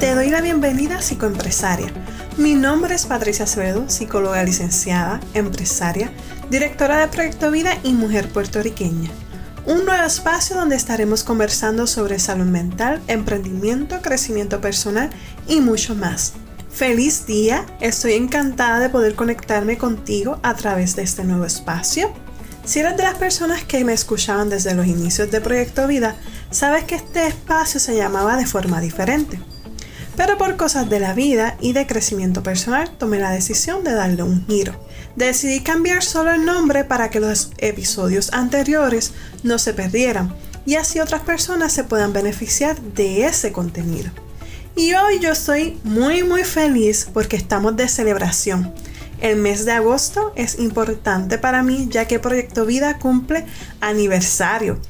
Te doy la bienvenida Psicoempresaria. Mi nombre es Patricia Acevedo, psicóloga licenciada, empresaria, directora de Proyecto Vida y mujer puertorriqueña. Un nuevo espacio donde estaremos conversando sobre salud mental, emprendimiento, crecimiento personal y mucho más. Feliz día, estoy encantada de poder conectarme contigo a través de este nuevo espacio. Si eres de las personas que me escuchaban desde los inicios de Proyecto Vida, sabes que este espacio se llamaba de forma diferente. Pero por cosas de la vida y de crecimiento personal tomé la decisión de darle un giro. Decidí cambiar solo el nombre para que los episodios anteriores no se perdieran y así otras personas se puedan beneficiar de ese contenido. Y hoy yo estoy muy muy feliz porque estamos de celebración. El mes de agosto es importante para mí ya que Proyecto Vida cumple aniversario.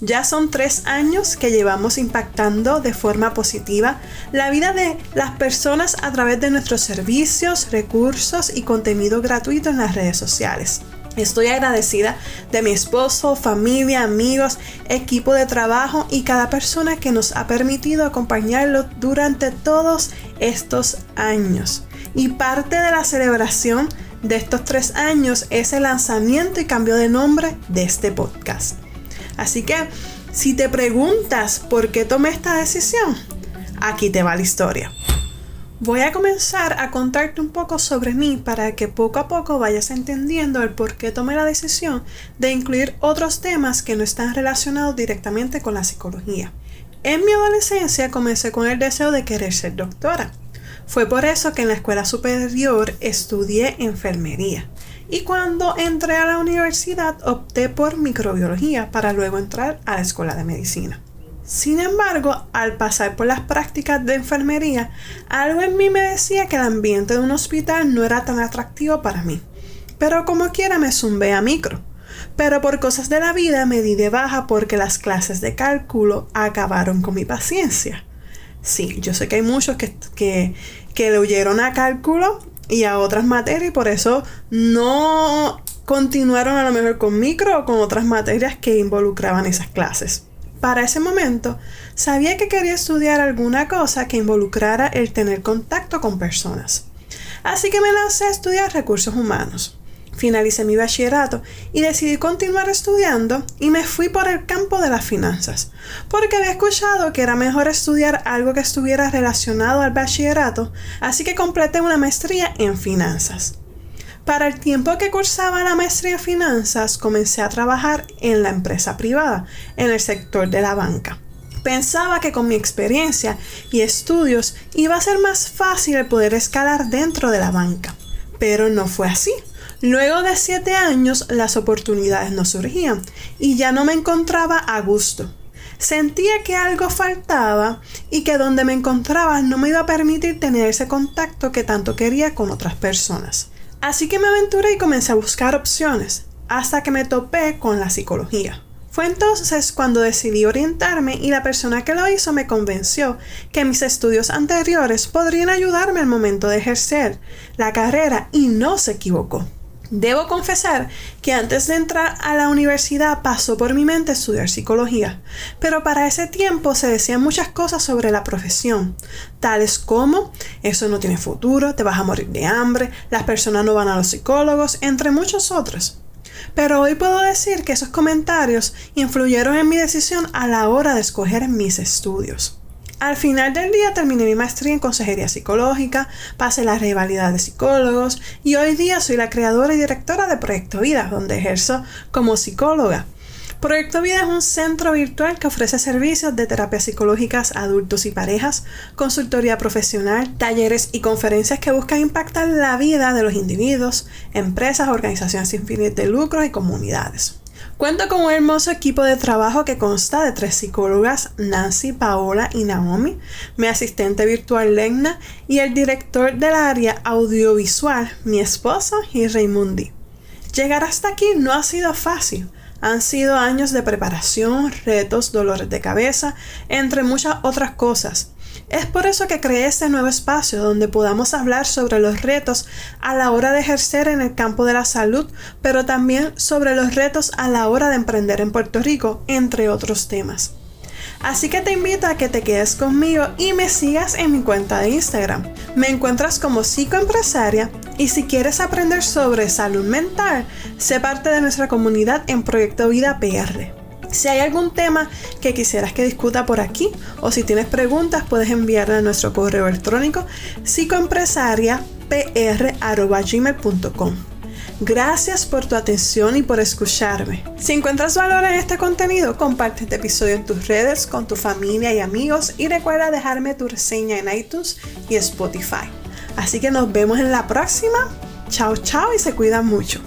Ya son tres años que llevamos impactando de forma positiva la vida de las personas a través de nuestros servicios, recursos y contenido gratuito en las redes sociales. Estoy agradecida de mi esposo, familia, amigos, equipo de trabajo y cada persona que nos ha permitido acompañarlo durante todos estos años. Y parte de la celebración de estos tres años es el lanzamiento y cambio de nombre de este podcast. Así que, si te preguntas por qué tomé esta decisión, aquí te va la historia. Voy a comenzar a contarte un poco sobre mí para que poco a poco vayas entendiendo el por qué tomé la decisión de incluir otros temas que no están relacionados directamente con la psicología. En mi adolescencia comencé con el deseo de querer ser doctora. Fue por eso que en la escuela superior estudié enfermería. Y cuando entré a la universidad opté por microbiología para luego entrar a la escuela de medicina. Sin embargo, al pasar por las prácticas de enfermería, algo en mí me decía que el ambiente de un hospital no era tan atractivo para mí. Pero como quiera me zumbé a micro. Pero por cosas de la vida me di de baja porque las clases de cálculo acabaron con mi paciencia. Sí, yo sé que hay muchos que, que, que le huyeron a cálculo y a otras materias y por eso no continuaron a lo mejor con micro o con otras materias que involucraban esas clases. Para ese momento, sabía que quería estudiar alguna cosa que involucrara el tener contacto con personas. Así que me lancé a estudiar recursos humanos. Finalicé mi bachillerato y decidí continuar estudiando y me fui por el campo de las finanzas, porque había escuchado que era mejor estudiar algo que estuviera relacionado al bachillerato, así que completé una maestría en finanzas. Para el tiempo que cursaba la maestría en finanzas, comencé a trabajar en la empresa privada, en el sector de la banca. Pensaba que con mi experiencia y estudios iba a ser más fácil el poder escalar dentro de la banca, pero no fue así. Luego de siete años las oportunidades no surgían y ya no me encontraba a gusto. Sentía que algo faltaba y que donde me encontraba no me iba a permitir tener ese contacto que tanto quería con otras personas. Así que me aventuré y comencé a buscar opciones, hasta que me topé con la psicología. Fue entonces cuando decidí orientarme y la persona que lo hizo me convenció que mis estudios anteriores podrían ayudarme al momento de ejercer la carrera y no se equivocó. Debo confesar que antes de entrar a la universidad pasó por mi mente estudiar psicología, pero para ese tiempo se decían muchas cosas sobre la profesión, tales como eso no tiene futuro, te vas a morir de hambre, las personas no van a los psicólogos, entre muchos otros. Pero hoy puedo decir que esos comentarios influyeron en mi decisión a la hora de escoger mis estudios. Al final del día terminé mi maestría en consejería psicológica, pasé la rivalidad de psicólogos y hoy día soy la creadora y directora de Proyecto Vida, donde ejerzo como psicóloga. Proyecto Vida es un centro virtual que ofrece servicios de terapias psicológicas a adultos y parejas, consultoría profesional, talleres y conferencias que buscan impactar la vida de los individuos, empresas, organizaciones sin fines de lucro y comunidades. Cuento con un hermoso equipo de trabajo que consta de tres psicólogas, Nancy, Paola y Naomi, mi asistente virtual Legna y el director del área audiovisual, mi esposo y Raimundi. Llegar hasta aquí no ha sido fácil. Han sido años de preparación, retos, dolores de cabeza, entre muchas otras cosas. Es por eso que creé este nuevo espacio donde podamos hablar sobre los retos a la hora de ejercer en el campo de la salud, pero también sobre los retos a la hora de emprender en Puerto Rico, entre otros temas. Así que te invito a que te quedes conmigo y me sigas en mi cuenta de Instagram. Me encuentras como psicoempresaria y si quieres aprender sobre salud mental, sé parte de nuestra comunidad en Proyecto Vida PR. Si hay algún tema que quisieras que discuta por aquí o si tienes preguntas puedes enviarla a nuestro correo electrónico psicoempresariapr.gmail.com Gracias por tu atención y por escucharme. Si encuentras valor en este contenido, comparte este episodio en tus redes con tu familia y amigos y recuerda dejarme tu reseña en iTunes y Spotify. Así que nos vemos en la próxima. Chao, chao y se cuidan mucho.